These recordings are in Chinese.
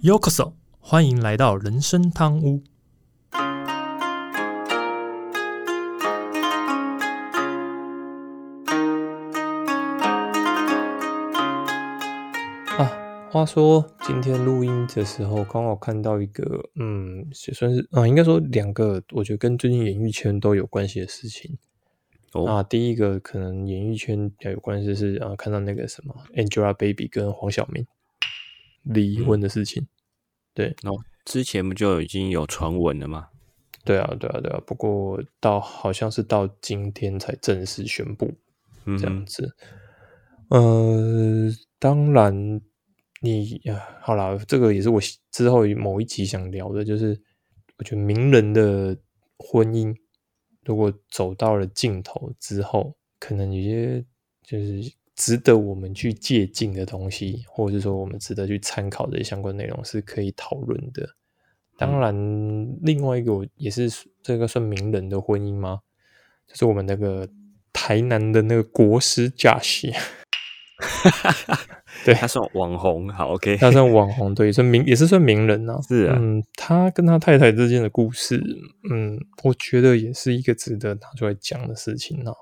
Yokoso，欢迎来到人生汤屋。啊，话说今天录音的时候，刚好看到一个，嗯，也算是啊，应该说两个，我觉得跟最近演艺圈都有关系的事情。哦，啊，第一个可能演艺圈比较有关系是啊，看到那个什么 Angelababy 跟黄晓明离婚的事情。对，哦，之前不就已经有传闻了吗？对啊，对啊，对啊。不过到好像是到今天才正式宣布这样子。呃，当然你啊，好啦，这个也是我之后某一集想聊的，就是我觉得名人的婚姻如果走到了尽头之后，可能有些就是值得我们去借鉴的东西，或者是说我们值得去参考的相关内容是可以讨论的。当然，另外一个我也是这个算名人的婚姻吗？就是我们那个台南的那个国师驾驶，对他算网红，好，OK，他算网红，对，算名也是算名人呐、是啊嗯，他跟他太太之间的故事，嗯，我觉得也是一个值得拿出来讲的事情呐、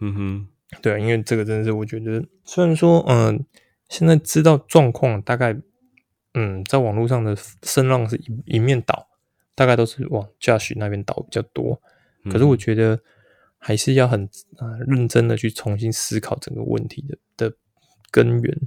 嗯哼，对啊，因为这个真的是我觉得，虽然说，嗯、现在知道状况，大概，嗯，在网络上的声浪是一一面倒，大概都是往驾驶那边倒比较多。可是我觉得还是要很呃认真的去重新思考整个问题的的根源，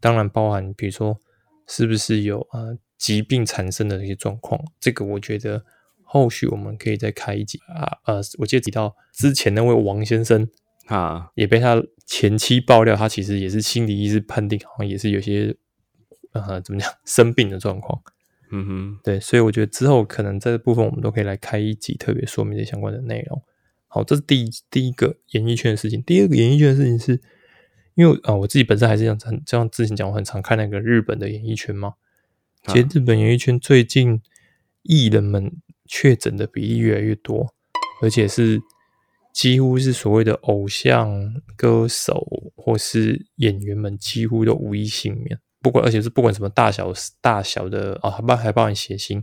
当然包含比如说是不是有呃疾病产生的这些状况，这个我觉得后续我们可以再开一集啊呃，我记得提到之前那位王先生。啊，也被他前妻爆料，他其实也是心理医师判定，好像也是有些呃怎么讲 生病的状况。嗯哼，对，所以我觉得之后可能这部分我们都可以来开一集特别说明这相关的内容。好，这是第一第一个演艺圈的事情。第二个演艺圈的事情是，因为啊、我自己本身还是像很就像之前讲，我很常看那个日本的演艺圈嘛。其实日本演艺圈最近艺人们确诊的比例越来越多，而且是几乎是所谓的偶像歌手或是演员们几乎都无一幸免。不管而且是不管什么大小大小的啊，还包还包含谐星，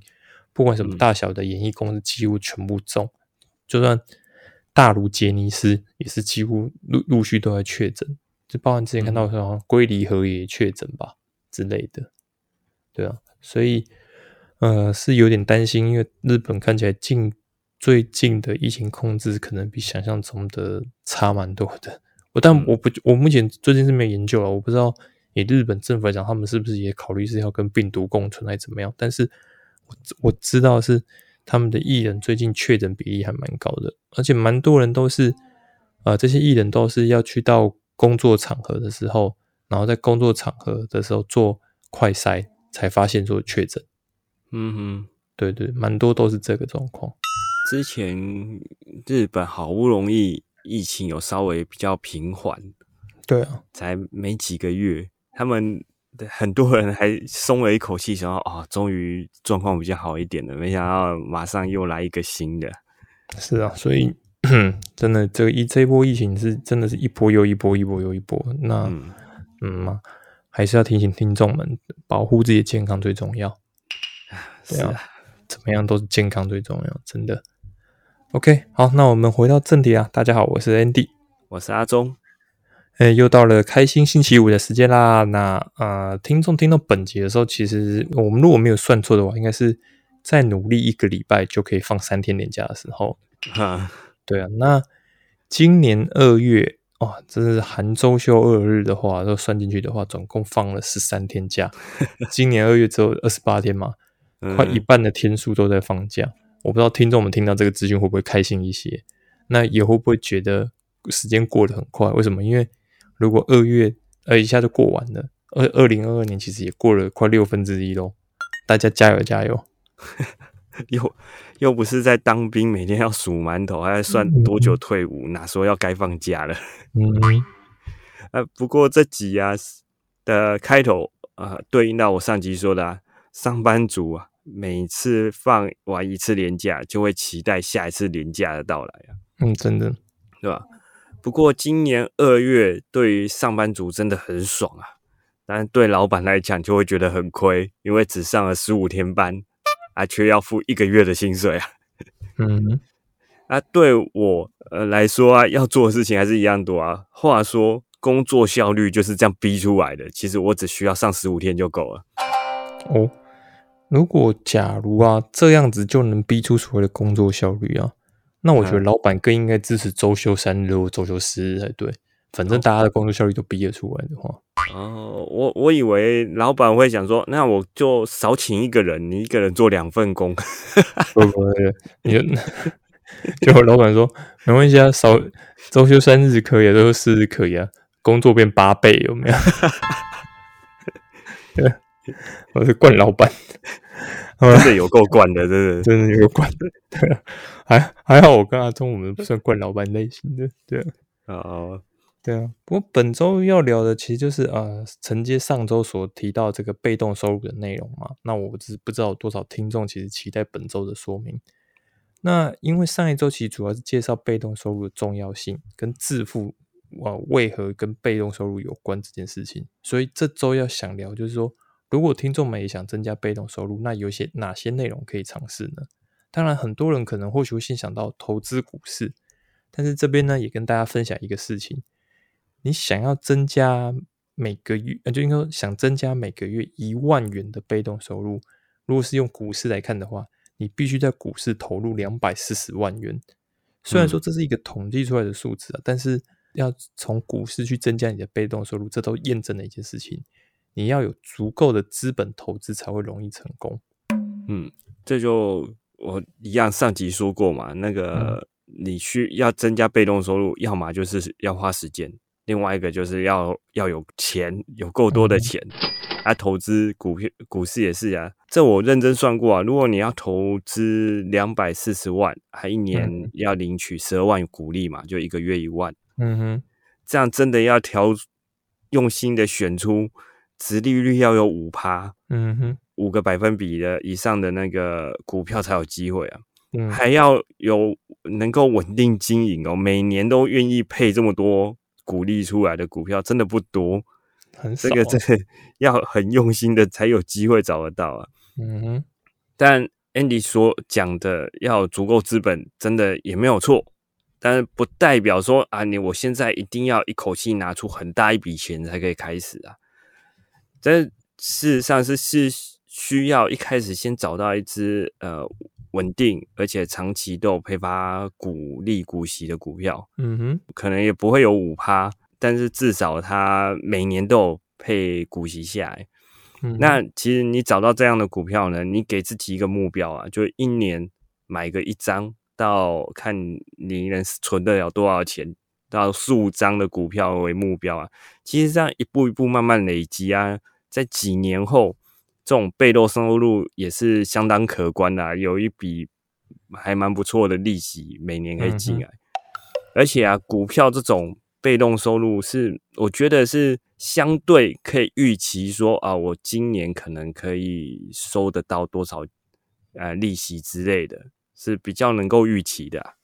不管什么大小的演艺公司，几乎全部中。就算大如杰尼斯，也是几乎陆陆续都在确诊。就包含之前看到好像龟梨和也确诊吧之类的，对啊，所以呃是有点担心，因为日本看起来近最近的疫情控制可能比想象中的差蛮多的。我但我不我目前最近是没有研究了，我不知道以日本政府来讲，他们是不是也考虑是要跟病毒共存还是怎么样？但是我我知道是他们的艺人最近确诊比例还蛮高的，而且蛮多人都是呃这些艺人都是要去到工作场合的时候，然后在工作场合的时候做快筛才发现说确诊。嗯哼，对对，蛮多都是这个状况。之前日本好不容易疫情有稍微比较平缓，对啊，才没几个月，他们的很多人还松了一口气，想要啊，终于状况比较好一点了。没想到马上又来一个新的，是啊，所以 真的这个一这一波疫情是真的是一波又一波，一波又一波。那嗯，嗯嘛，还是要提醒听众们，保护自己的健康最重要。对啊是啊，怎么样都是健康最重要，真的。OK，好，那我们回到正题啊。大家好，我是 Andy。我是阿忠，哎，又到了开心星期五的时间啦。那呃，听众听到本集的时候，其实我们如果没有算错的话，应该是再努力一个礼拜就可以放三天年假的时候。哈，对啊，那今年二月哇，真是含周休二日的话，都算进去的话，总共放了十三天假。今年二月只有二十八天嘛，快一嗯半的天数都在放假。我不知道听众们听到这个资讯会不会开心一些，那也会不会觉得时间过得很快？为什么？因为如果二月呃一下就过完了，二二零二二年其实也过了快六分之一喽。大家加油加油！又又不是在当兵，每天要数馒头，还要算多久退伍，哪说要该放假了？嗯，呃，不过这集啊的开头啊、呃对应到我上集说的、啊，上班族啊，每次放完一次年假，就会期待下一次年假的到来啊，嗯，真的，对吧？不过今年二月对于上班族真的很爽啊，但对老板来讲就会觉得很亏，因为只上了十五天班，啊，却要付一个月的薪水啊。嗯，啊，对我呃来说啊，要做的事情还是一样多啊。话说，工作效率就是这样逼出来的。其实我只需要上十五天就够了。哦，如果假如啊这样子就能逼出所谓的工作效率啊，那我觉得老板更应该支持周休三日或周休四日才对。反正大家的工作效率都逼得出来的话，哦，我我以为老板会想说，那我就少请一个人，你一个人做两份工。不不不，你就 就老板说没关系啊，少周休三日可以，周休四日可以啊，工作变八倍有没有？对，我是惯老板，真的有够惯的，真的 真的有够惯的。对，还还好，我跟阿忠我们不算惯老板类型的，对啊。对啊，不过本周要聊的其实就是呃承接上周所提到这个被动收入的内容嘛。那我只不知道有多少听众其实期待本周的说明。那因为上一周其实主要是介绍被动收入的重要性跟致富啊为何跟被动收入有关这件事情，所以这周要想聊就是说，如果听众们也想增加被动收入，那有些哪些内容可以尝试呢？当然，很多人可能或许会先想到投资股市，但是这边呢也跟大家分享一个事情。你想要增加每个月，呃，就应该说想增加每个月一万元的被动收入。如果是用股市来看的话，你必须在股市投入两百四十万元。虽然说这是一个统计出来的数字啊，但是要从股市去增加你的被动收入，这都验证了一件事情：你要有足够的资本投资才会容易成功。嗯，这就我一样上集说过嘛，那个你需要增加被动收入，要么就是要花时间。另外一个就是要要有钱，有够多的钱，啊，投资股票、股市也是啊。这我认真算过啊，如果你要投资两百四十万，还一年要领取十二万股利嘛，就一个月一万。嗯哼，这样真的要调用心的选出，殖利率要有五趴，嗯哼，五个百分比的以上的那个股票才有机会啊。嗯，还要有能够稳定经营哦，每年都愿意配这么多。鼓励出来的股票真的不多，很这个真的 要很用心的才有机会找得到啊。嗯哼，但 Andy 所讲的要足够资本，真的也没有错，但是不代表说啊，你我现在一定要一口气拿出很大一笔钱才可以开始啊。这事实上是是需要一开始先找到一只呃。稳定而且长期都有配发股利股息的股票，嗯哼，可能也不会有五趴，但是至少它每年都有配股息下来。那其实你找到这样的股票呢，你给自己一个目标啊，就一年买个一张，到看你能存得了多少钱，到数张的股票为目标啊。其实这样一步一步慢慢累积啊，在几年后。这种被动收入也是相当可观的，有一笔还蛮不错的利息，每年可以进来。而且啊，股票这种被动收入是，我觉得是相对可以预期说啊，我今年可能可以收得到多少呃利息之类的，是比较能够预期的。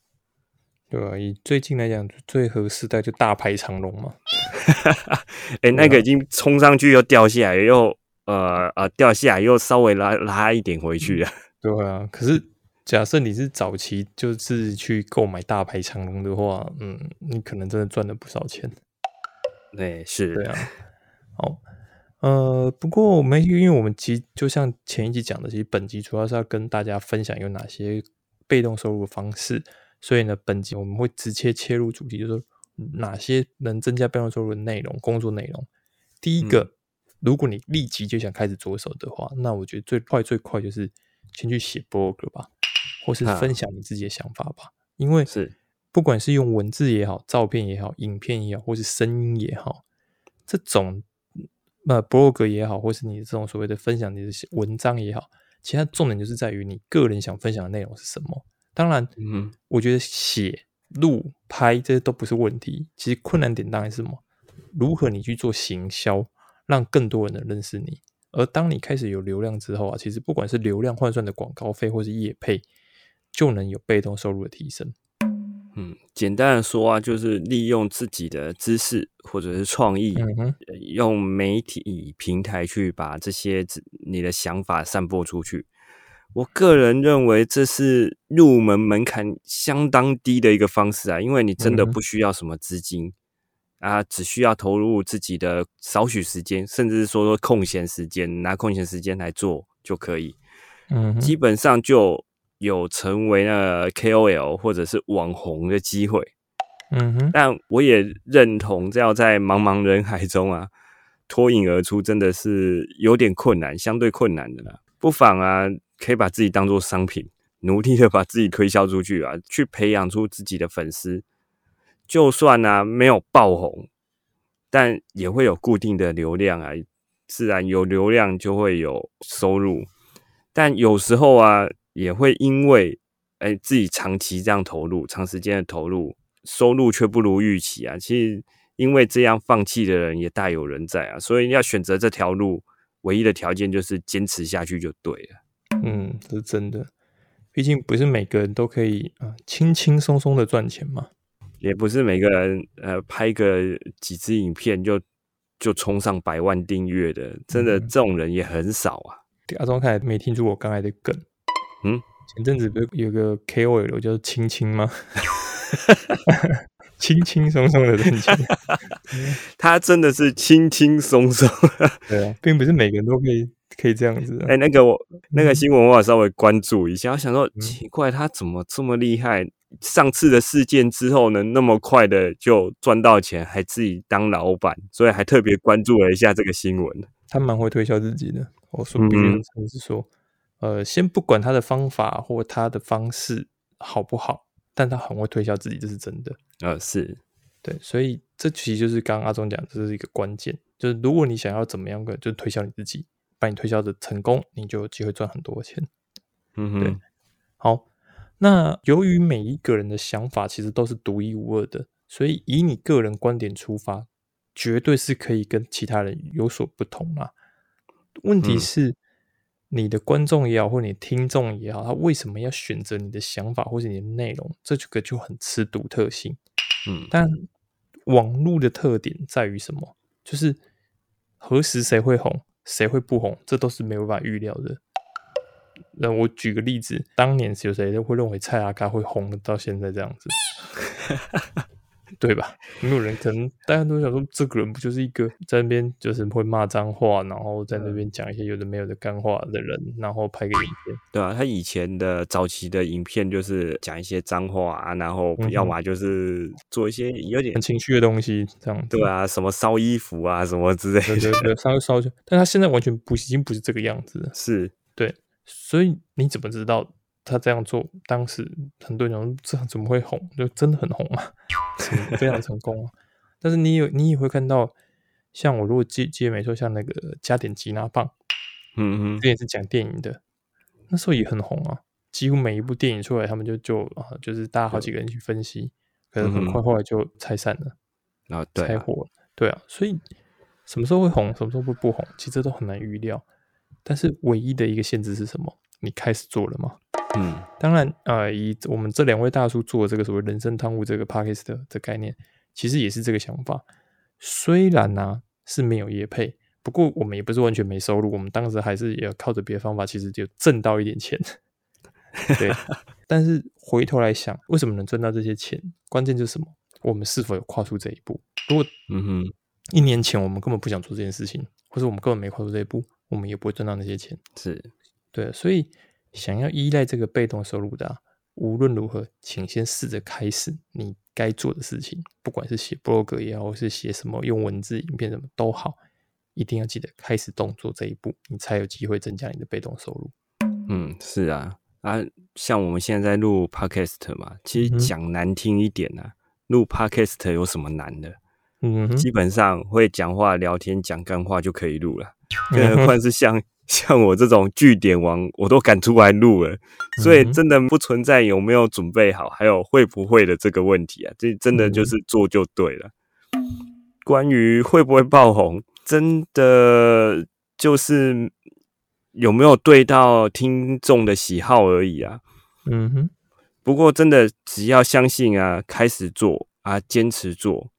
对啊，以最近来讲，最合适的就大排长龙嘛。哎，那个已经冲上去又掉下来又。呃呃，掉下来又稍微拉拉一点回去了。对啊，可是假设你是早期就是去购买大排长龙的话，嗯，你可能真的赚了不少钱。对，是，对啊。好，呃，不过我们因为我们其实就像前一集讲的，其实本集主要是要跟大家分享有哪些被动收入的方式，所以呢，本集我们会直接切入主题，就是哪些能增加被动收入的内容、工作内容。第一个。如果你立即就想开始着手的话，那我觉得最快最快就是先去写 blog 吧，或是分享你自己的想法吧。因为是不管是用文字也好、照片也好、影片也好，或是声音也好，这种呃 blog 也好，或是你这种所谓的分享你的文章也好，其他重点就是在于你个人想分享的内容是什么。当然，嗯，我觉得写、录、拍这些都不是问题。其实困难点当然是什么？如何你去做行销？让更多人能认识你，而当你开始有流量之后啊，其实不管是流量换算的广告费，或是业配，就能有被动收入的提升。嗯，简单的说啊，就是利用自己的知识或者是创意，用媒体平台去把这些你的想法散播出去。我个人认为这是入门门槛相当低的一个方式啊，因为你真的不需要什么资金、啊，只需要投入自己的少许时间，甚至是说说空闲时间，拿空闲时间来做就可以。嗯，基本上就有成为那 KOL 或者是网红的机会。嗯哼，但我也认同，这要在茫茫人海中啊脱颖而出，真的是有点困难，相对困难的啦。不妨啊，可以把自己当做商品，努力的把自己推销出去啊，去培养出自己的粉丝。就算啊没有爆红，但也会有固定的流量啊，自然有流量就会有收入。但有时候啊，也会因为哎自己长期这样投入，长时间的投入，收入却不如预期啊。其实因为这样放弃的人也大有人在啊，所以要选择这条路，唯一的条件就是坚持下去就对了。嗯，这是真的。毕竟不是每个人都可以啊、轻轻松松的赚钱嘛。也不是每个人呃拍个几支影片就就冲上百万订阅的，真的嗯这种人也很少啊。阿忠看来没听出我刚才的梗。嗯，前阵子不是有个 KOL 叫青青吗？轻轻松松的赚钱。他真的是轻轻松松。对啊，并不是每个人都可以可以这样子、啊。哎、那个我那个新闻我有稍微关注一下，我想说嗯奇怪，他怎么这么厉害？上次的事件之后呢，那么快的就赚到钱，还自己当老板，所以还特别关注了一下这个新闻。他蛮会推销自己的。我说嗯必须诚实说，呃，先不管他的方法或他的方式好不好，但他很会推销自己，这是真的。呃，是，对，所以这其实就是刚刚阿忠讲，这是一个关键，就是如果你想要怎么样个，就是推销你自己，把你推销的成功，你就有机会赚很多钱。对嗯哼，好，那由于每一个人的想法其实都是独一无二的，所以以你个人观点出发，绝对是可以跟其他人有所不同啦。问题嗯是，你的观众也好，或你听众也好，他为什么要选择你的想法或是你的内容？这个就很吃独特性。嗯但网络的特点在于什么？就是何时谁会红，谁会不红，这都是没有办法预料的。那我举个例子，当年有谁会认为蔡阿嘎会红到现在这样子，对吧？没有人可能大家都想说，这个人不就是一个在那边就是会骂脏话，然后在那边讲一些有的没有的干话的人，然后拍个影片，对啊，他以前的早期的影片就是讲一些脏话啊，然后要么就是做一些有点很情绪的东西，这样。对啊，什么烧衣服啊什么之类的，对对对，稍 微烧就，但他现在完全不已经不是这个样子了。是，对，所以你怎么知道他这样做？当时很多人讲这样怎么会红？就真的很红啊，非常成功啊。但是你有你也会看到，像我如果记记得没错，像那个加点吉拿棒，嗯嗯，这也是讲电影的，那时候也很红啊，几乎每一部电影出来，他们就就啊，就是大家好几个人去分析，可能很快后来就拆散了。然后对啊，拆火。对啊，所以什么时候会红，什么时候会不红，其实都很难预料。但是唯一的一个限制是什么？你开始做了吗？嗯当然，呃，以我们这两位大叔做的这个所谓人生汤屋这个 p a c k a g e 的的概念，其实也是这个想法。虽然呢、是没有业配，不过我们也不是完全没收入，我们当时还是也靠着别的方法，其实就挣到一点钱。对，但是回头来想，为什么能赚到这些钱？关键就是什么？我们是否有跨出这一步？如果嗯哼，一年前我们根本不想做这件事情，或者我们根本没跨出这一步，我们也不会赚到那些钱。是，对，所以想要依赖这个被动收入的啊、无论如何，请先试着开始你该做的事情，不管是写 blog 也好，或是写什么用文字、影片什么都好，一定要记得开始动作这一步，你才有机会增加你的被动收入。嗯，是啊，啊，像我们现在在录 podcast 嘛，其实讲难听一点啊，录 podcast 有什么难的？嗯，基本上会讲话、聊天、讲干话就可以录了，更何况是像 像我这种据点王，我都敢出来录了，所以真的不存在有没有准备好，还有会不会的这个问题啊，这真的嗯就是做就对了。关于会不会爆红，真的就是有没有对到听众的喜好而已啊。嗯哼，不过真的只要相信啊，开始做啊，坚持做，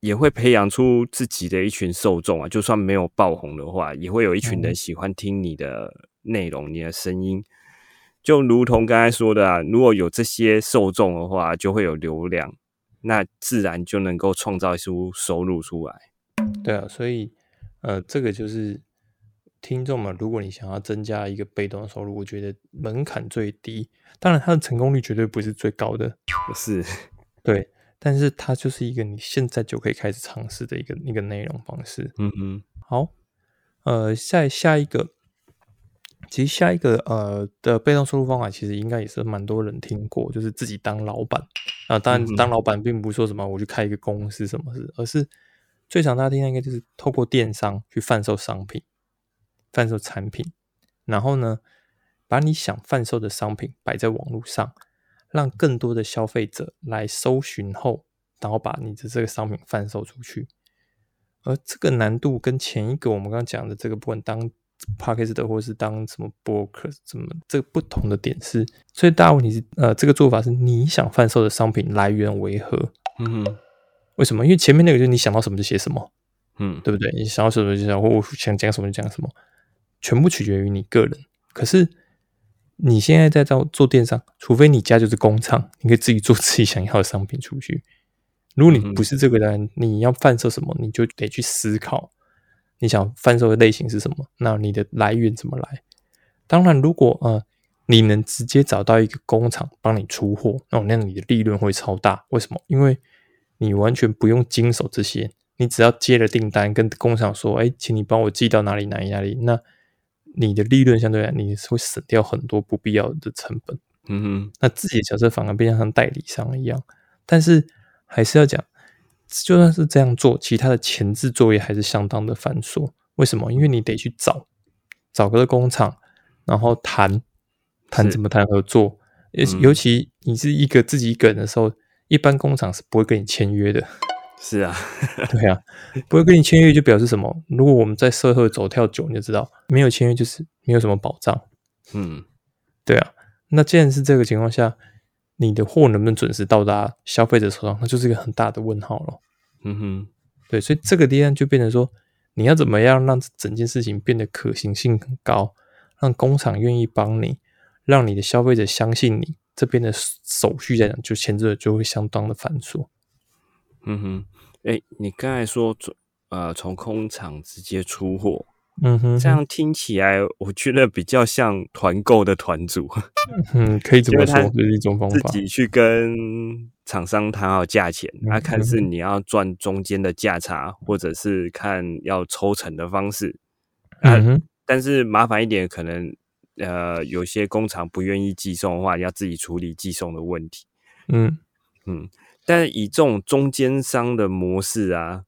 也会培养出自己的一群受众啊。就算没有爆红的话，也会有一群人喜欢听你的内容、你的声音。就如同刚才说的啊，如果有这些受众的话，就会有流量，那自然就能够创造出收入出来。对啊，所以呃，这个就是听众嘛，如果你想要增加一个被动收入，我觉得门槛最低，当然它的成功率绝对不是最高的，是，对，但是它就是一个你现在就可以开始尝试的一个一个内容方式。嗯嗯，好，呃，下下一个。其实下一个呃的被动收入方法，其实应该也是蛮多人听过，就是自己当老板啊。当然，当老板并不是说什么我去开一个公司什么事，而是最常大家听到应该就是透过电商去贩售商品、贩售产品，然后呢，把你想贩售的商品摆在网络上，让更多的消费者来搜寻后，然后把你的这个商品贩售出去。而这个难度跟前一个我们刚刚讲的这个部分当。p a d k a s 的，或是当什么博客，怎么这个不同的点是，所以大问题是，呃，这个做法是你想贩售的商品来源为何？嗯，为什么？因为前面那个就是你想到什么就写什么，嗯，对不对？你想到什么就想，或我想讲什么就讲什么，全部取决于你个人。可是你现在在做做电商，除非你家就是工厂，你可以自己做自己想要的商品出去。如果你不是这个人，你要贩售什么，你就得去思考。你想贩售的类型是什么？那你的来源怎么来？当然，如果呃你能直接找到一个工厂帮你出货，那那你的利润会超大。为什么？因为你完全不用经手这些，你只要接了订单，跟工厂说：“哎，请你帮我寄到哪里哪里哪里。”那你的利润相对来你是会省掉很多不必要的成本。嗯哼，那自己的角色反而变成像代理商一样。但是还是要讲。就算是这样做，其他的前置作业还是相当的繁琐。为什么？因为你得去找找个工厂，然后谈谈怎么谈合作。尤尤其你是一个自己一个人的时候，一般工厂是不会跟你签约的。是啊，对啊，不会跟你签约就表示什么？如果我们在社会走跳久，你就知道没有签约就是没有什么保障。嗯，对啊。那既然是这个情况下，你的货能不能准时到达消费者手上，那就是一个很大的问号了。嗯哼，对，所以这个地方就变成说，你要怎么样让整件事情变得可行性很高，让工厂愿意帮你，让你的消费者相信你，这边的手续来讲，就前置就会相当的繁琐。嗯哼，哎，你刚才说从呃，从工厂直接出货。嗯哼，这样听起来，我觉得比较像团购的团主。嗯，可以这么说，是一种方法。自己去跟厂商谈好价钱，那看是你要赚中间的价差，或者是看要抽成的方式。嗯哼但是麻烦一点，可能呃，有些工厂不愿意寄送的话，要自己处理寄送的问题。嗯嗯，但以这种中间商的模式啊。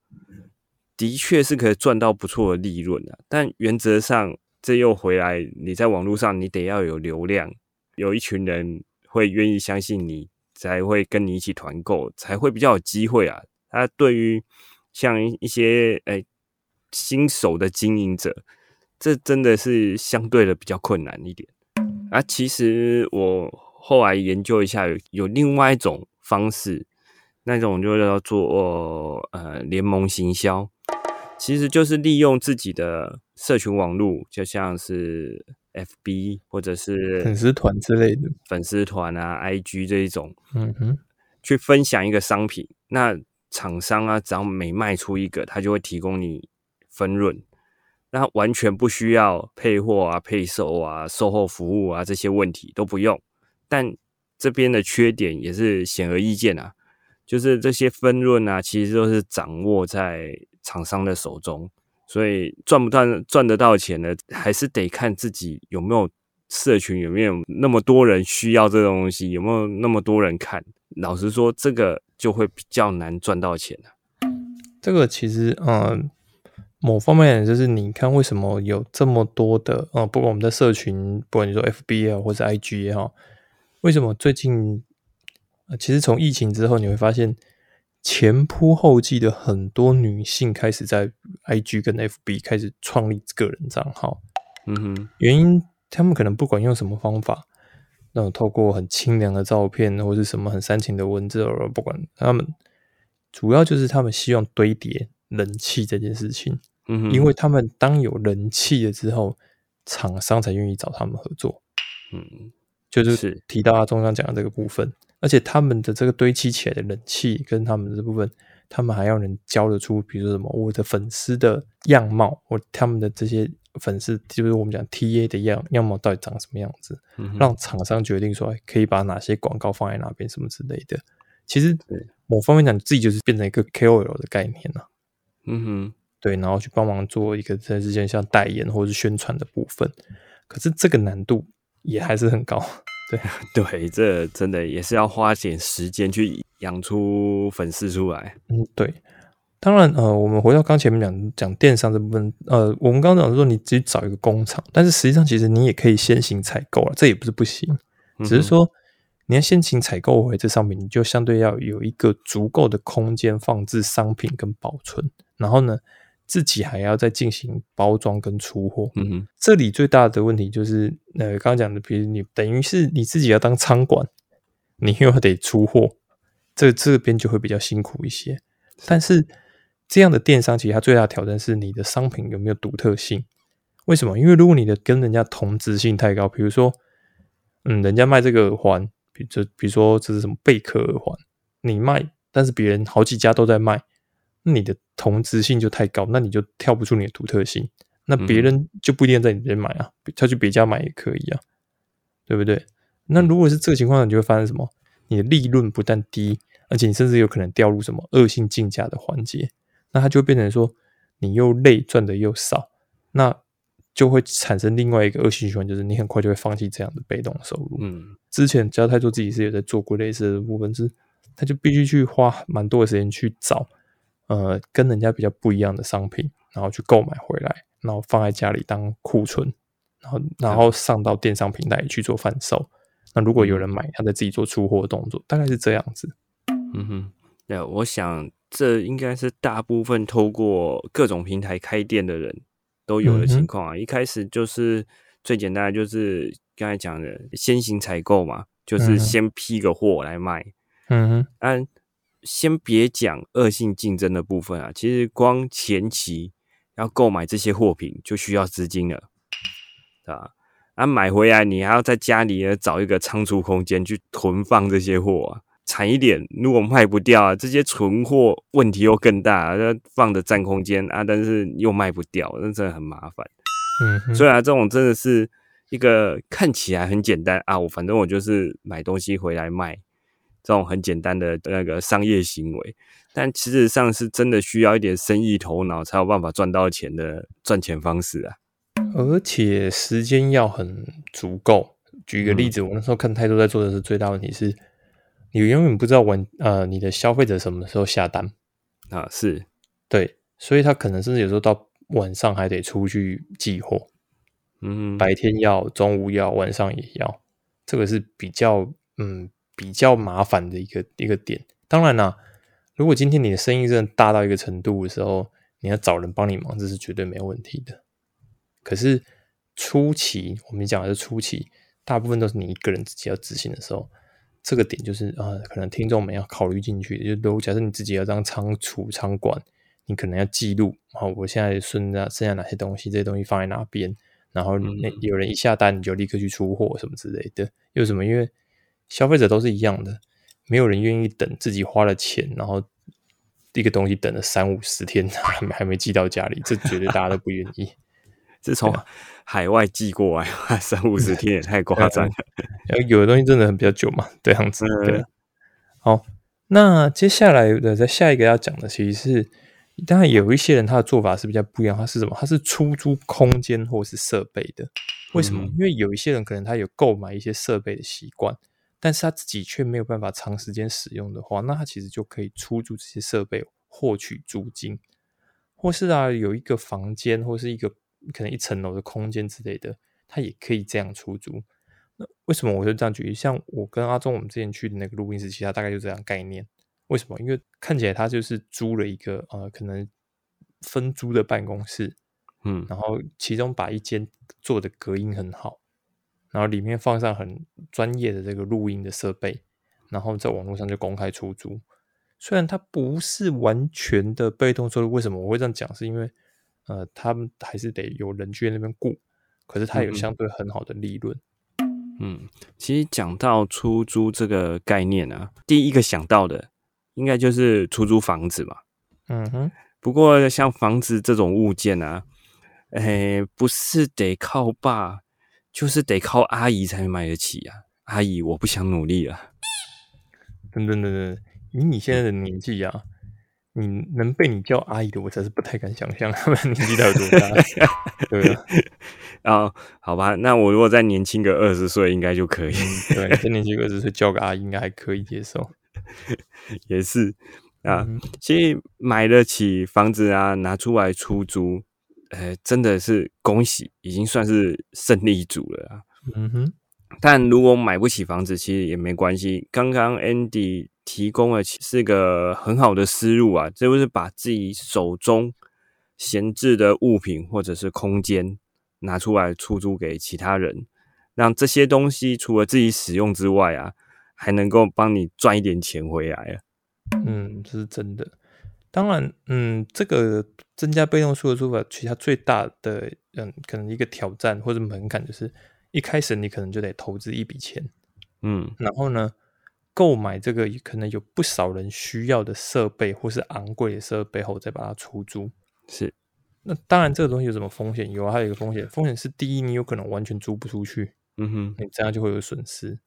的确是可以赚到不错的利润的，但原则上这又回来，你在网络上你得要有流量，有一群人会愿意相信你，才会跟你一起团购，才会比较有机会啊。他对于像一些诶新手的经营者，这真的是相对的比较困难一点啊。其实我后来研究一下，有有另外一种方式，那种就叫做呃联盟行销。其实就是利用自己的社群网络，就像是 FB 或者是粉丝团之类的粉丝团啊、IG 这一种，嗯哼，去分享一个商品。那厂商啊，只要每卖出一个，他就会提供你分润，那完全不需要配货啊、配售啊、售后服务啊这些问题都不用。但这边的缺点也是显而易见啊，就是这些分润啊，其实都是掌握在。厂商的手中，所以赚不赚赚得到钱呢？还是得看自己有没有社群，有没有那么多人需要这个东西，有没有那么多人看。老实说，这个就会比较难赚到钱了。这个其实，嗯，某方面就是你看，为什么有这么多的，嗯，不管我们的社群，不管你说 FB 啊，或者 IG 也好，为什么最近，其实从疫情之后，你会发现。前仆后继的很多女性开始在 IG 跟 FB 开始创立个人账号，嗯哼，原因他们可能不管用什么方法，那种透过很清凉的照片或是什么很煽情的文字，而不管他们，主要就是他们希望堆叠人气这件事情。嗯哼，因为他们当有人气了之后，厂商才愿意找他们合作。嗯就是是提到他中央讲的这个部分，而且他们的这个堆砌起来的人气跟他们的这部分，他们还要能教得出，比如说什么我的粉丝的样貌，我他们的这些粉丝，就是我们讲 T A 的样样貌到底长什么样子，让厂商决定说哎可以把哪些广告放在哪边什么之类的。其实某方面讲，你自己就是变成一个 K O L 的概念了、嗯哼，对，然后去帮忙做一个在之间像代言或者是宣传的部分，可是这个难度也还是很高。对，这真的也是要花点时间去养出粉丝出来。嗯，对。当然，呃，我们回到刚前面讲讲电商这部分，呃，我们刚刚讲说你自己找一个工厂，但是实际上其实你也可以先行采购了，这也不是不行，嗯只是说你要先行采购回这商品，你就相对要有一个足够的空间放置商品跟保存，然后呢，自己还要再进行包装跟出货。嗯哼，这里最大的问题就是，呃，刚刚讲的，比如你等于是你自己要当仓管，你又得出货，这这边就会比较辛苦一些。但是这样的电商，其实它最大的挑战是你的商品有没有独特性？为什么？因为如果你的跟人家同质性太高，比如说，嗯，人家卖这个耳环，比这比如说这是什么贝壳耳环，你卖，但是别人好几家都在卖，那你的同质性就太高，那你就跳不出你的独特性。那别人就不一定在你这边买啊，他去别家买也可以啊，对不对？那如果是这个情况，你就会发生什么？你的利润不但低，而且你甚至有可能掉入什么恶性竞价的环节，那它就会变成说你又累赚的又少，那就会产生另外一个恶性循环，就是你很快就会放弃这样的被动收入。嗯之前交太多自己是有在做过类似的部分，是他就必须去花蛮多的时间去找，呃，跟人家比较不一样的商品，然后去购买回来，然后放在家里当库存，然后然后上到电商平台去做贩售。那如果有人买，他在自己做出货动作，大概是这样子。嗯哼，对，我想这应该是大部分透过各种平台开店的人都有的情况啊。一开始就是最简单的，就是刚才讲的先行采购嘛，就是先批个货来卖。嗯哼，按先别讲恶性竞争的部分啊，其实光前期要购买这些货品就需要资金了，对吧？啊，买回来你还要在家里呢找一个仓储空间去囤放这些货啊。惨一点，如果卖不掉啊，这些存货问题又更大，那放的占空间啊，但是又卖不掉，那真的很麻烦。嗯哼，所以啊，这种真的是一个看起来很简单啊，我反正我就是买东西回来卖，这种很简单的那个商业行为，但其实上是真的需要一点生意头脑才有办法赚到钱的赚钱方式啊。而且时间要很足够。举一个例子，我那时候看太多在做的是最大问题是，你永远不知道晚呃你的消费者什么时候下单啊，是对，所以他可能甚至有时候到晚上还得出去寄货，嗯，白天要，中午要，晚上也要，这个是比较嗯比较麻烦的一个一个点。当然啦，如果今天你的生意真的大到一个程度的时候，你要找人帮你忙，这是绝对没有问题的。可是初期，我们讲的是初期，大部分都是你一个人自己要执行的时候，这个点就是啊、可能听众们要考虑进去。就如假设你自己要当仓储仓管，你可能要记录，啊我现在剩下剩下哪些东西，这些东西放在哪边，然后那有人一下单你就立刻去出货什么之类的。为什么？因为消费者都是一样的，没有人愿意等自己花了钱，然后一个东西等了三五十天 还没还没寄到家里，这绝对大家都不愿意。是从海外寄过来，三五十天也太夸张了。有的东西真的很比较久嘛，这样子。好，那接下来的在下一个要讲的，其实是当然有一些人他的做法是比较不一样，他是什么？他是出租空间或是设备的。为什么？嗯因为有一些人可能他有购买一些设备的习惯，但是他自己却没有办法长时间使用的话，那他其实就可以出租这些设备获取租金，或是啊有一个房间或是一个可能一层楼的空间之类的，他也可以这样出租。那为什么我就这样举例？像我跟阿忠我们之前去的那个录音室，其实它大概就这样概念。为什么？因为看起来他就是租了一个呃，可能分租的办公室，嗯然后其中把一间做的隔音很好，然后里面放上很专业的这个录音的设备，然后在网络上就公开出租。虽然它不是完全的被动收入，为什么我会这样讲？是因为呃，他们还是得有人去那边雇，可是它有相对很好的利润。嗯，其实讲到出租这个概念啊，第一个想到的应该就是出租房子嘛。嗯哼，不过像房子这种物件啊，哎，不是得靠爸，就是得靠阿姨才买得起啊。阿姨，我不想努力了。等等等等，以你现在的年纪啊，你能被你叫阿姨的，我才是不太敢想象他们年纪到有多大。对啊，啊，好吧，那我如果再年轻个二十岁，应该就可以。对，再年轻个二十岁叫个阿姨，应该还可以接受。也是。啊，其实买得起房子啊，拿出来出租，呃，真的是恭喜，已经算是胜利组了啊。嗯哼，但如果买不起房子，其实也没关系。刚刚 Andy 提供了是个很好的思路啊，这就是把自己手中闲置的物品或者是空间拿出来出租给其他人，让这些东西除了自己使用之外啊，还能够帮你赚一点钱回来啊。嗯，这是真的。当然，嗯，这个增加被动收入的做法，其实它最大的，嗯，可能一个挑战或者门槛，就是一开始你可能就得投资一笔钱，嗯，然后呢，购买这个可能有不少人需要的设备或是昂贵的设备后，再把它出租。是。那当然，这个东西有什么风险？有啊，还有一个风险，风险是第一，你有可能完全租不出去，嗯哼，你这样就会有损失，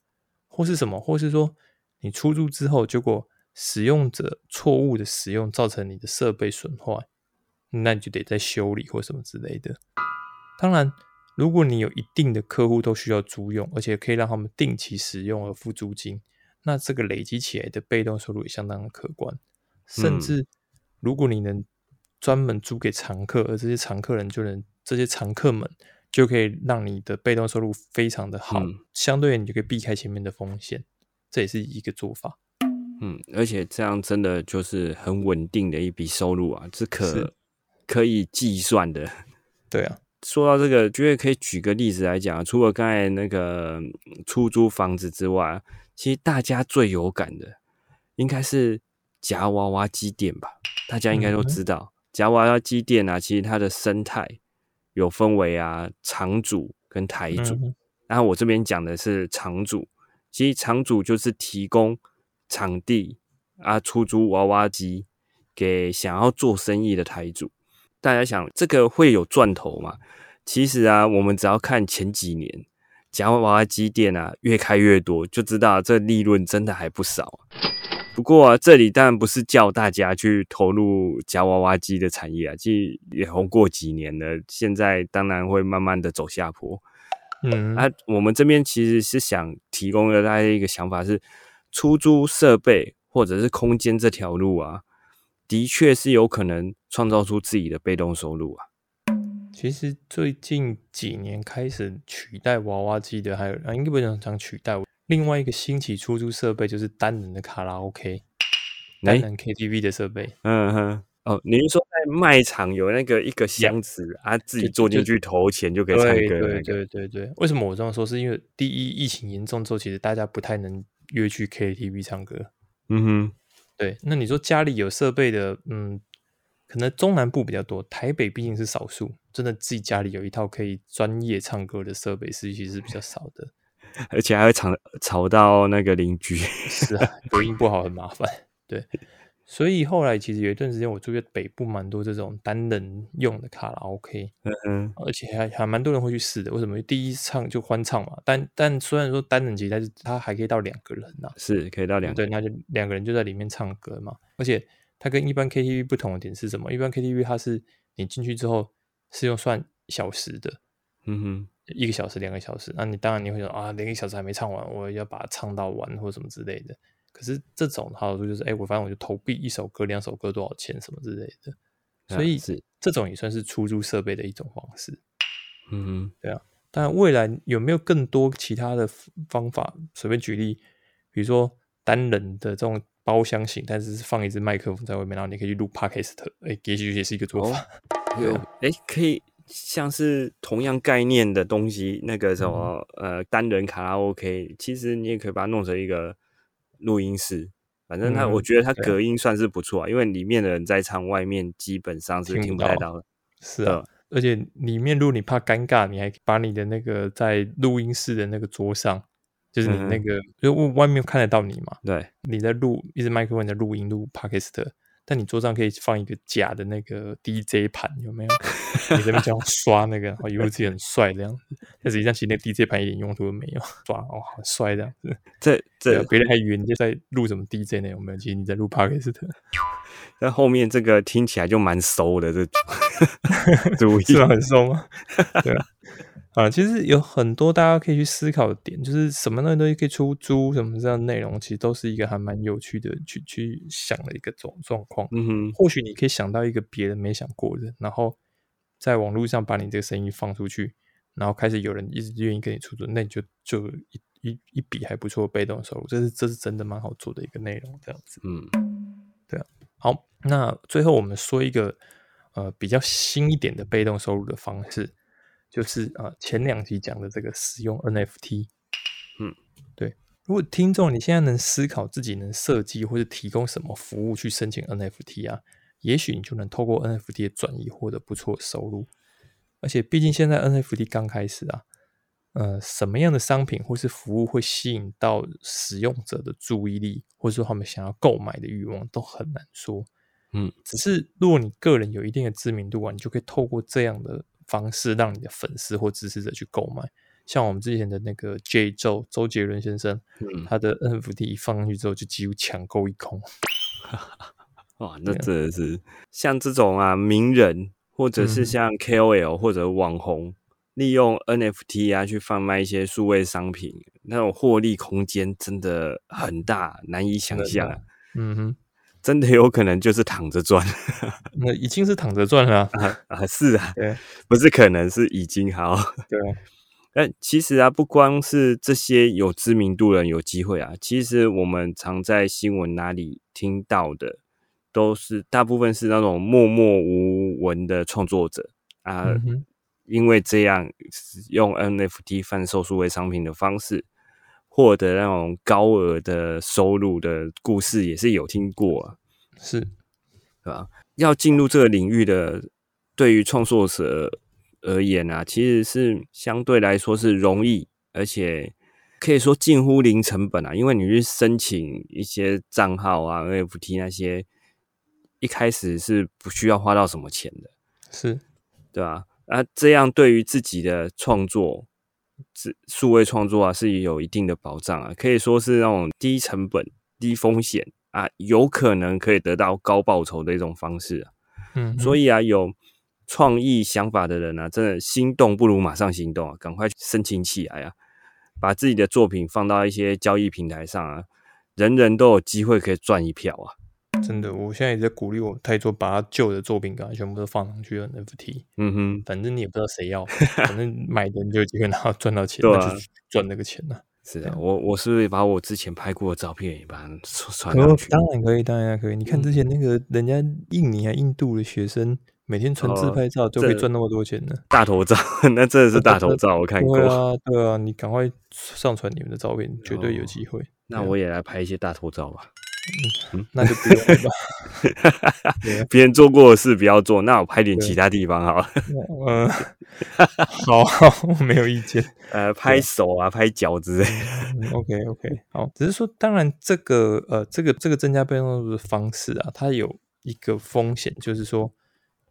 或是什么，或是说你出租之后，结果。使用者错误的使用造成你的设备损坏，那你就得再修理或什么之类的。当然，如果你有一定的客户都需要租用，而且可以让他们定期使用而付租金，那这个累积起来的被动收入也相当的可观。甚至，如果你能专门租给常客，而这些常客人就能这些常客们就可以让你的被动收入非常的好，相对你就可以避开前面的风险，这也是一个做法。嗯，而且这样真的就是很稳定的一笔收入啊，是可可以计算的。对啊，说到这个，觉得可以举个例子来讲，除了刚才那个出租房子之外，其实大家最有感的应该是夹娃娃机店吧？大家应该都知道，夹娃娃机店啊，其实它的生态有分为啊场主跟台主。然后我这边讲的是场主，其实场主就是提供。场地啊，出租娃娃机给想要做生意的台主，大家想这个会有赚头吗？其实啊，我们只要看前几年夹娃娃机店啊，越开越多，就知道这利润真的还不少。不过啊，这里当然不是叫大家去投入夹娃娃机的产业啊，其实也红过几年了，现在当然会慢慢的走下坡。嗯，啊，我们这边其实是想提供的大家一个想法是。出租设备或者是空间这条路啊，的确是有可能创造出自己的被动收入啊。其实最近几年开始取代娃娃机的，还有啊，应该不能讲取代。另外一个兴起出租设备就是单人的卡拉 OK，单人 KTV 的设备。嗯哼，哦，你是说在卖场有那个一个箱子啊，自己坐进去投钱就可以唱歌？对对对对。为什么我这样说？是因为第一，疫情严重之后，其实大家不太能。约去 KTV 唱歌，嗯哼，对。那你说家里有设备的，嗯，可能中南部比较多，台北毕竟是少数，真的自己家里有一套可以专业唱歌的设备，是其实是比较少的，而且还会吵吵到那个邻居，是啊，隔音不好很麻烦，对。所以后来其实有一段时间，我住在北部，蛮多这种单人用的卡拉 OK，嗯嗯，而且还还蛮多人会去试的。为什么？第一唱就欢唱嘛，但但虽然说单人机，但是它还可以到两个人呐，是可以到两对，那就两个人就在里面唱歌嘛。而且它跟一般 KTV 不同的点是什么？一般 KTV 它是你进去之后是用算小时的，嗯哼，一个小时、两个小时，那你当然你会想啊，两个小时还没唱完，我要把它唱到完或者什么之类的。可是这种好处就是，哎，我反正我就投币一首歌、两首歌多少钱什么之类的，所以是这种也算是出租设备的一种方式。嗯，对啊。但未来有没有更多其他的方法？随便举例，比如说单人的这种包厢型，但是是放一支麦克风在外面，然后你可以去录 podcast，哎，也许也是一个做法。有，哎，可以像是同样概念的东西，那个什么呃单人卡拉 OK，其实你也可以把它弄成一个录音室。反正它，嗯我觉得它隔音算是不错啊，因为里面的人在唱，外面基本上是听不太到到的。是啊，而且里面如果你怕尴尬，你还把你的那个在录音室的那个桌上，就是你那个，因为外面看得到你嘛，对，你在录一直麦克风在录音录 podcast，但你桌上可以放一个假的那个 DJ 盘，有没有？你这边这样刷那个，然后以为自己很帅这样子，但实际上其实那 DJ 盘一点用途都没有，刷哦好帅这样子，这这别人还以为你在录什么 DJ 呢，有没有？其实你在录 podcast，那 后面这个听起来就蛮熟的，这 主意是吧？很熟吗？对啊。啊，其实有很多大家可以去思考的点，就是什么东西可以出租，什么这样的内容，其实都是一个还蛮有趣的去去想的一个状状况。嗯哼，或许你可以想到一个别人没想过的，然后在网络上把你这个声音放出去，然后开始有人一直愿意跟你出租，那你就就一一一笔还不错的被动收入，这是这是真的蛮好做的一个内容，这样子。嗯对啊好，那最后我们说一个呃比较新一点的被动收入的方式，就是呃前两集讲的这个使用 NFT。嗯，对。如果听众你现在能思考自己能设计或者提供什么服务去申请 NFT 啊，也许你就能透过 NFT 的转移获得不错的收入。而且毕竟现在 NFT 刚开始啊，呃，什么样的商品或是服务会吸引到使用者的注意力，或者说他们想要购买的欲望，都很难说。嗯，只是如果你个人有一定的知名度啊，你就可以透过这样的方式，让你的粉丝或支持者去购买。像我们之前的那个 J 周周杰伦先生，嗯，他的 NFT 一放上去之后，就几乎抢购一空。哇，那真的是像这种啊名人，或者是嗯像 KOL 或者网红，利用 NFT 啊去贩卖一些数位商品，那种获利空间真的很大，难以想象啊。嗯哼，真的有可能就是躺着赚 那已经是躺着赚了、啊。啊啊！是啊，对不是可能是已经好。对啊，但其实啊，不光是这些有知名度的人有机会啊，其实我们常在新闻哪里听到的，都是大部分是那种默默无闻的创作者啊，嗯，因为这样用 NFT 贩售数位商品的方式，获得那种高额的收入的故事，也是有听过啊。是，对吧？要进入这个领域的，对于创作者而言啊，其实是相对来说是容易，而且可以说近乎零成本啊。因为你去申请一些账号啊、NFT 那些，一开始是不需要花到什么钱的，是，对吧？啊，这样对于自己的创作、自数位创作啊，是有一定的保障啊，可以说是那种低成本、低风险啊，有可能可以得到高报酬的一种方式所以啊，有创意想法的人啊，真的心动不如马上行动啊，赶快申请起来啊，把自己的作品放到一些交易平台上啊，人人都有机会可以赚一票啊。真的，我现在也在鼓励我太多把他旧的作品给他全部都放上去 NFT，嗯哼，反正你也不知道谁要，反正买的你就有机会拿到赚到钱，对啊那就赚那个钱了。是的，我我是不是把我之前拍过的照片也把它传可上去？当然可以，当然可以。你看之前那个人家印尼啊印度的学生，每天传自哦拍照就可以这赚那么多钱呢。大头照，那真的是大头照，我看过。对啊，对啊，你赶快上传你们的照片，绝对有机会。那我也来拍一些大头照吧。那就不用了吧。别人做过的事不要做，那我拍点其他地方好了。嗯，好，好我没有意见。呃，拍手啊，拍脚之类的。嗯 OK OK，好，只是说，当然这个呃，这个这个增加被动收入的方式啊，它有一个风险，就是说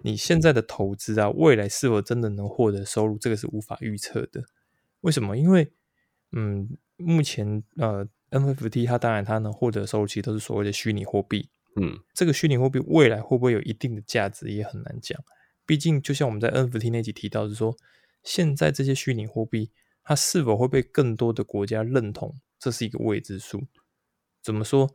你现在的投资啊，未来是否真的能获得收入，这个是无法预测的。为什么？因为嗯，目前呃 NFT 它当然它能获得收入，其实都是所谓的虚拟货币。嗯这个虚拟货币未来会不会有一定的价值，也很难讲。毕竟，就像我们在 NFT 那集提到，是说现在这些虚拟货币，它是否会被更多的国家认同，这是一个未知数。怎么说？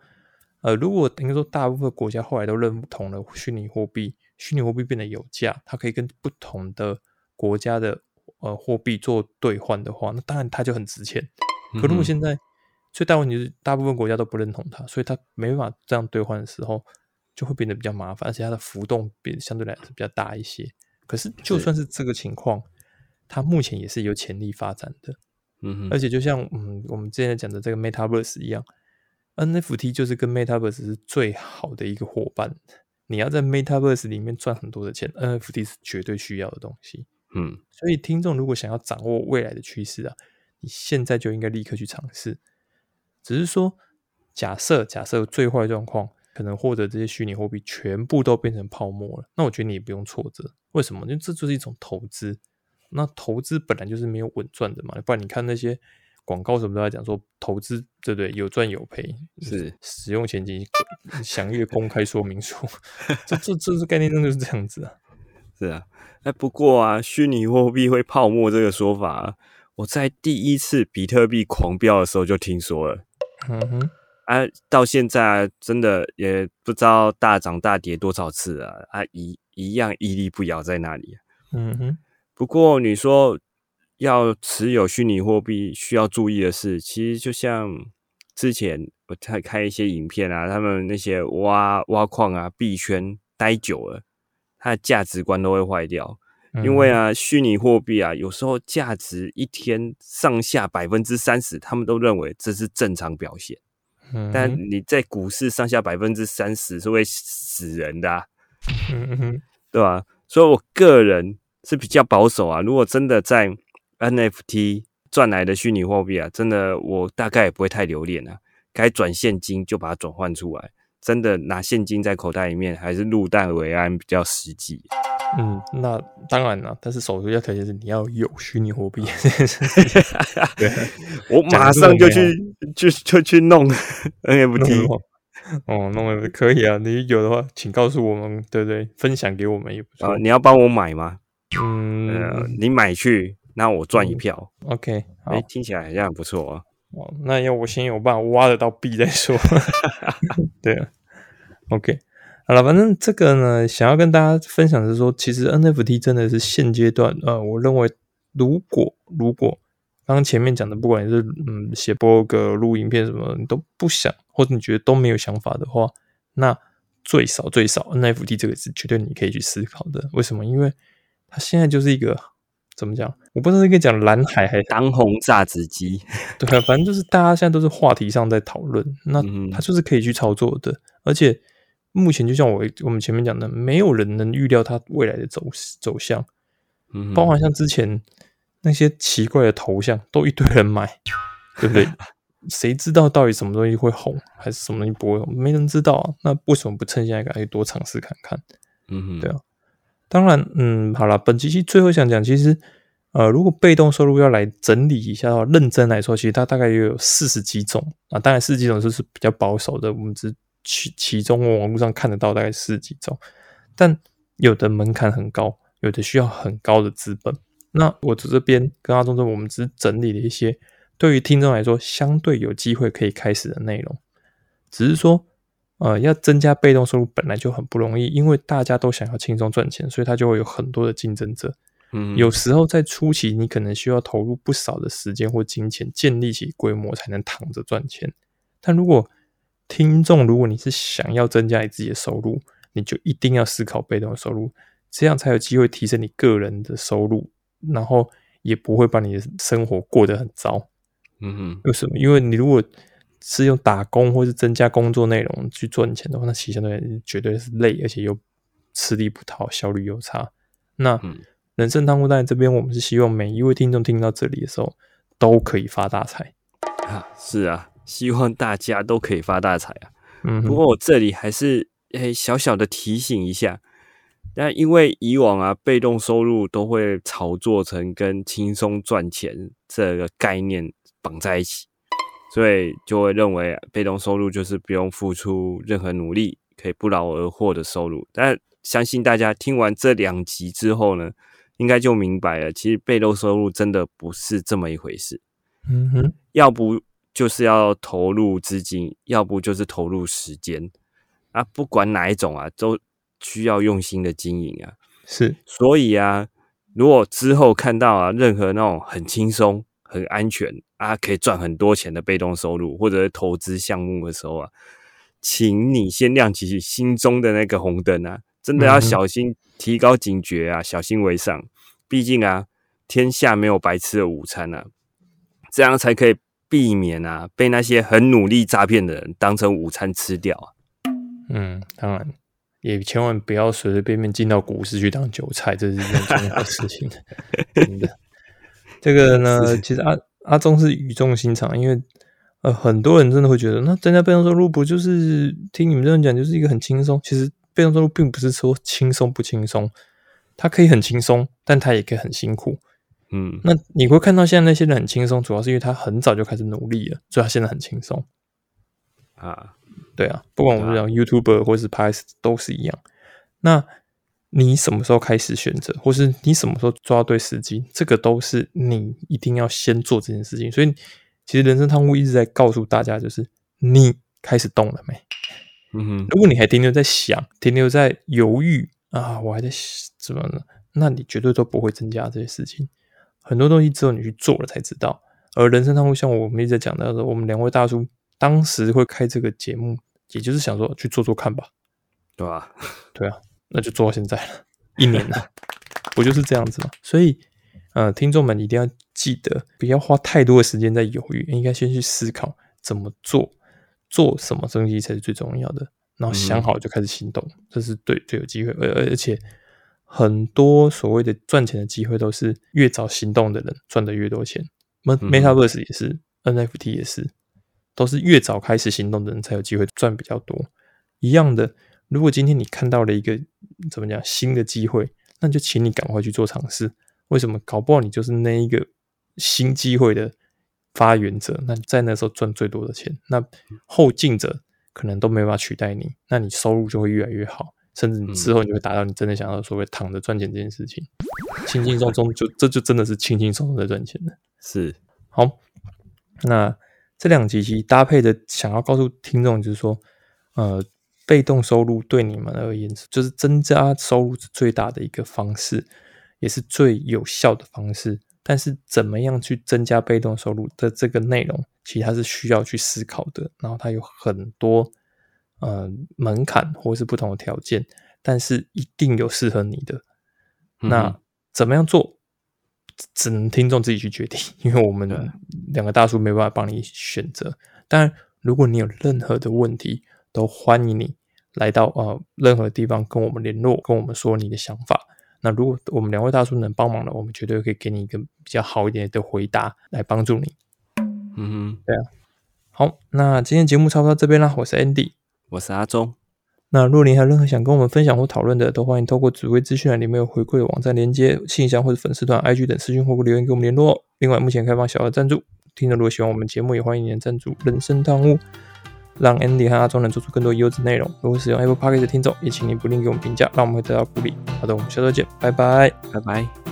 呃，如果应该说大部分国家后来都认同了虚拟货币，虚拟货币变得有价，它可以跟不同的国家的呃货币做兑换的话，那当然它就很值钱。可如果嗯现在最大问题是，大部分国家都不认同它，所以它没办法这样兑换的时候，就会变得比较麻烦，而且它的浮动比相对来说比较大一些。可是就算是这个情况，它目前也是有潜力发展的。嗯哼，而且就像嗯我们之前讲的这个 Metaverse 一样，NFT 就是跟 Metaverse 是最好的一个伙伴。你要在 Metaverse 里面赚很多的钱，NFT 是绝对需要的东西。嗯所以听众如果想要掌握未来的趋势啊，你现在就应该立刻去尝试。只是说，假设假设最坏状况，可能获得这些虚拟货币全部都变成泡沫了，那我觉得你也不用挫折。为什么？因为这就是一种投资。那投资本来就是没有稳赚的嘛，不然你看那些广告什么都在讲说投资，对不对？有赚有赔，是使用前景详阅公开说明书，这这这是概念上就是这样子啊。是啊，哎，不过啊，虚拟货币会泡沫这个说法啊，我在第一次比特币狂飙的时候就听说了。嗯哼，啊，到现在啊，真的也不知道大涨大跌多少次啊，啊，一一样屹立不摇在那里。嗯哼，不过你说要持有虚拟货币，需要注意的是，其实就像之前我在看一些影片啊，他们那些挖挖矿啊、币圈待久了，它的价值观都会坏掉。因为啊，虚拟货币啊，有时候价值一天上下百分之三十，他们都认为这是正常表现。嗯，但你在股市上下百分之三十是会死人的、啊，嗯哼，对吧？所以我个人是比较保守啊。如果真的在 NFT 赚来的虚拟货币啊，真的我大概也不会太留恋啊。该转现金就把它转换出来，真的拿现金在口袋里面，还是入袋为安比较实际。嗯，那当然了，但是首先要条件是你要有虚拟货币。对，我马上就去就就去弄 NFT。哦，弄了可以啊，你有的话，请告诉我们，对不对？分享给我们也不错。啊，你要帮我买吗？嗯、呃，你买去，那我赚一票。OK，好哎、，听起来好像很不错啊。哦，那要我先有办法挖得到币再说。对啊，OK，好了，反正这个呢，想要跟大家分享的是说，其实 NFT 真的是现阶段，呃，我认为如果如果刚刚前面讲的，不管你是嗯写博客、录影片什么，你都不想，或者你觉得都没有想法的话，那最少最少 NFT 这个是绝对你可以去思考的。为什么？因为它现在就是一个怎么讲？我不知道应该讲蓝海还是当红榨汁机，对啊，反正就是大家现在都是话题上在讨论，那嗯它就是可以去操作的，而且目前就像我我们前面讲的，没有人能预料它未来的走走向，嗯包含像之前那些奇怪的头像，都一堆人买，对不对？谁知道到底什么东西会红，还是什么东西不会红？没人知道啊。那为什么不趁现在赶紧多尝试看看？嗯，对啊当然，嗯，好了，本期期最后想讲，其实，呃，如果被动收入要来整理一下的话，认真来说，其实它大概也有四十几种啊。当然，四十几种就是比较保守的，我们只其其中网络上看得到大概四十几种，但有的门槛很高，有的需要很高的资本。那我这边跟阿忠这，我们只是整理了一些对于听众来说相对有机会可以开始的内容，只是说。呃，要增加被动收入本来就很不容易，因为大家都想要轻松赚钱，所以它就会有很多的竞争者。嗯，有时候在初期，你可能需要投入不少的时间或金钱，建立起规模才能躺着赚钱。但如果听众，如果你是想要增加你自己的收入，你就一定要思考被动收入，这样才有机会提升你个人的收入，然后也不会把你的生活过得很糟。嗯哼，为什么？因为你如果是用打工或是增加工作内容去赚钱的话，那其实相对绝对是累，而且又吃力不讨，效率又差。那嗯人生汤姆蛋这边，我们是希望每一位听众听到这里的时候都可以发大财。啊，是啊，希望大家都可以发大财啊。嗯，不过我这里还是诶小小的提醒一下，但因为以往啊，被动收入都会炒作成跟轻松赚钱这个概念绑在一起，所以就会认为被动收入就是不用付出任何努力，可以不劳而获的收入。但相信大家听完这两集之后呢，应该就明白了，其实被动收入真的不是这么一回事。嗯哼，要不就是要投入资金，要不就是投入时间啊，不管哪一种啊，都需要用心的经营啊。是，所以啊，如果之后看到啊，任何那种很轻松、很安全啊，可以赚很多钱的被动收入或者是投资项目的时候啊，请你先亮起心中的那个红灯啊，真的要小心，提高警觉啊，小心为上。毕竟啊，天下没有白吃的午餐啊，这样才可以避免啊被那些很努力诈骗的人当成午餐吃掉啊。嗯，当然，也千万不要随随便便进到股市去当韭菜，这是一件重要的事情。真的，这个呢，其实阿阿忠是语重心长，因为呃，很多人真的会觉得，那增加被动收入不就是听你们这样讲，就是一个很轻松。其实被动收入并不是说轻松不轻松，它可以很轻松，但它也可以很辛苦。嗯，那你会看到现在那些人很轻松，主要是因为他很早就开始努力了，所以他现在很轻松啊。对啊，不管我们讲 YouTuber 或是 p a s 都是一样。那你什么时候开始选择，或是你什么时候抓对时机，这个都是你一定要先做这件事情。所以，其实人生汤屋一直在告诉大家，就是你开始动了没？嗯哼。如果你还停留在想，停留在犹豫啊，我还在怎么呢？那你绝对都不会增加这些事情。很多东西只有你去做了才知道。而人生汤屋像我们一直在讲到的，我们两位大叔当时会开这个节目。也就是想说去做做看吧，对吧？对啊，那就做到现在了，一年了，不就是这样子吗？所以，呃，听众们一定要记得，不要花太多的时间在犹豫，应该先去思考怎么做，做什么东西才是最重要的，然后想好就开始行动，这是对最有机会。而而且，很多所谓的赚钱的机会都是越早行动的人赚的越多钱。Metaverse 也是，NFT 也是。都是越早开始行动的人才有机会赚比较多。一样的，如果今天你看到了一个怎么讲新的机会，那就请你赶快去做尝试。为什么？搞不好你就是那一个新机会的发源者，那在那时候赚最多的钱。那后进者可能都没办法取代你，那你收入就会越来越好，甚至你之后你就会达到你真的想要所谓躺着赚钱这件事情，轻轻松松就这就真的是轻轻松松在赚钱的。是好，那。这两集其实搭配的，想要告诉听众就是说，呃，被动收入对你们而言，就是增加收入是最大的一个方式，也是最有效的方式。但是，怎么样去增加被动收入的这个内容，其实它是需要去思考的。然后，它有很多呃门槛或是不同的条件，但是一定有适合你的。那怎么样做？只能听众自己去决定，因为我们两个大叔没办法帮你选择。当然，如果你有任何的问题，都欢迎你来到呃任何地方跟我们联络，跟我们说你的想法。那如果我们两位大叔能帮忙的，我们绝对可以给你一个比较好一点的回答来帮助你。嗯哼，对啊。好，那今天节目差不多到这边啦。我是 Andy，我是阿忠。那若您还有任何想跟我们分享或讨论的，都欢迎透过指挥资讯栏里面有回馈网站连接、信箱或者粉丝团、IG 等私讯或留言给我们联络。另外，目前开放小额赞助，听众如果喜欢我们节目，也欢迎您赞助人生汤屋，让 Andy 和阿忠能做出更多优质内容。如果使用 Apple Podcast 的听众，也请您不吝给我们评价，让我们会得到鼓励。好的，我们下周见，拜拜，拜拜。